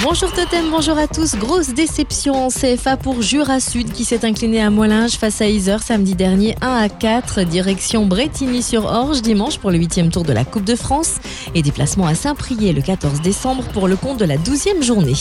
Bonjour Totem, bonjour à tous. Grosse déception en CFA pour Jura Sud qui s'est incliné à Molinges face à Iser samedi dernier 1 à 4. Direction Bretigny-sur-Orge dimanche pour le 8 tour de la Coupe de France et déplacement à Saint-Priest le 14 décembre pour le compte de la 12e journée.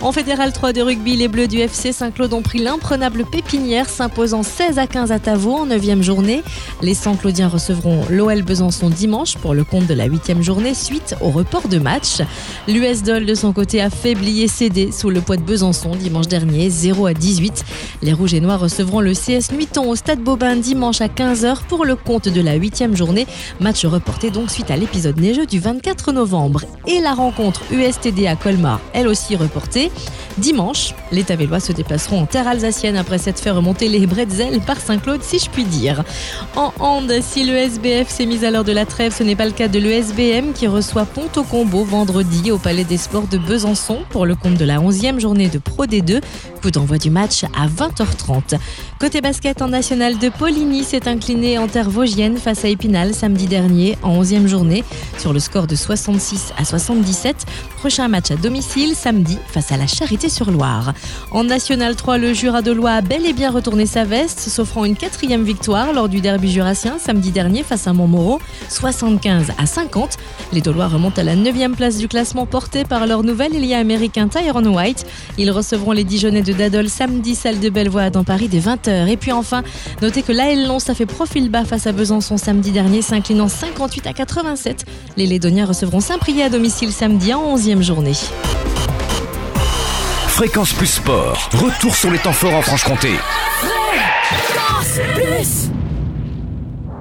En fédéral 3 de rugby, les Bleus du FC Saint-Claude ont pris l'imprenable pépinière s'imposant 16 à 15 à Tavaux en 9e journée. Les Saint-Claudiens recevront l'OL Besançon dimanche pour le compte de la 8e journée suite au report de match. L'US Dol de son côté a faibli et cédé sous le poids de Besançon dimanche dernier 0 à 18. Les Rouges et Noirs recevront le CS Nuiton au Stade Bobin dimanche à 15h pour le compte de la 8e journée. Match reporté donc suite à l'épisode neigeux du 24 novembre. Et la rencontre USTD à Colmar, elle aussi reportée. Dimanche, les Tavellois se déplaceront en terre alsacienne après s'être fait remonter les bretzels par Saint-Claude, si je puis dire. En hand, si le SBF s'est mis à l'heure de la trêve, ce n'est pas le cas de l'ESBM qui reçoit Ponto Combo vendredi au Palais des Sports de Besançon pour le compte de la 11e journée de Pro D2. Coup d'envoi du match à 20h30. Côté basket en national de Poligny s'est incliné en terre vosgienne face à Épinal samedi dernier en 11e journée sur le score de 66 à 77. Prochain match à domicile samedi face à la Charité-sur-Loire. En national 3, le Jura de Loire a bel et bien retourné sa veste, s'offrant une quatrième victoire lors du derby jurassien samedi dernier face à Montmoreau, 75 à 50. Les Dolois remontent à la 9e place du classement porté par leur nouvel ailier américain Tyron White. Ils recevront les Dijonais de Dadol samedi, salle de Bellevoie dans Paris dès 20h. Et puis enfin, notez que l'AL Lons a fait profil bas face à Besançon samedi dernier, s'inclinant 58 à 87. Les Lédoniens recevront Saint-Priest à domicile samedi en 11e journée. Fréquence Plus Sport, retour sur les temps forts en Franche-Comté. Fréquence Plus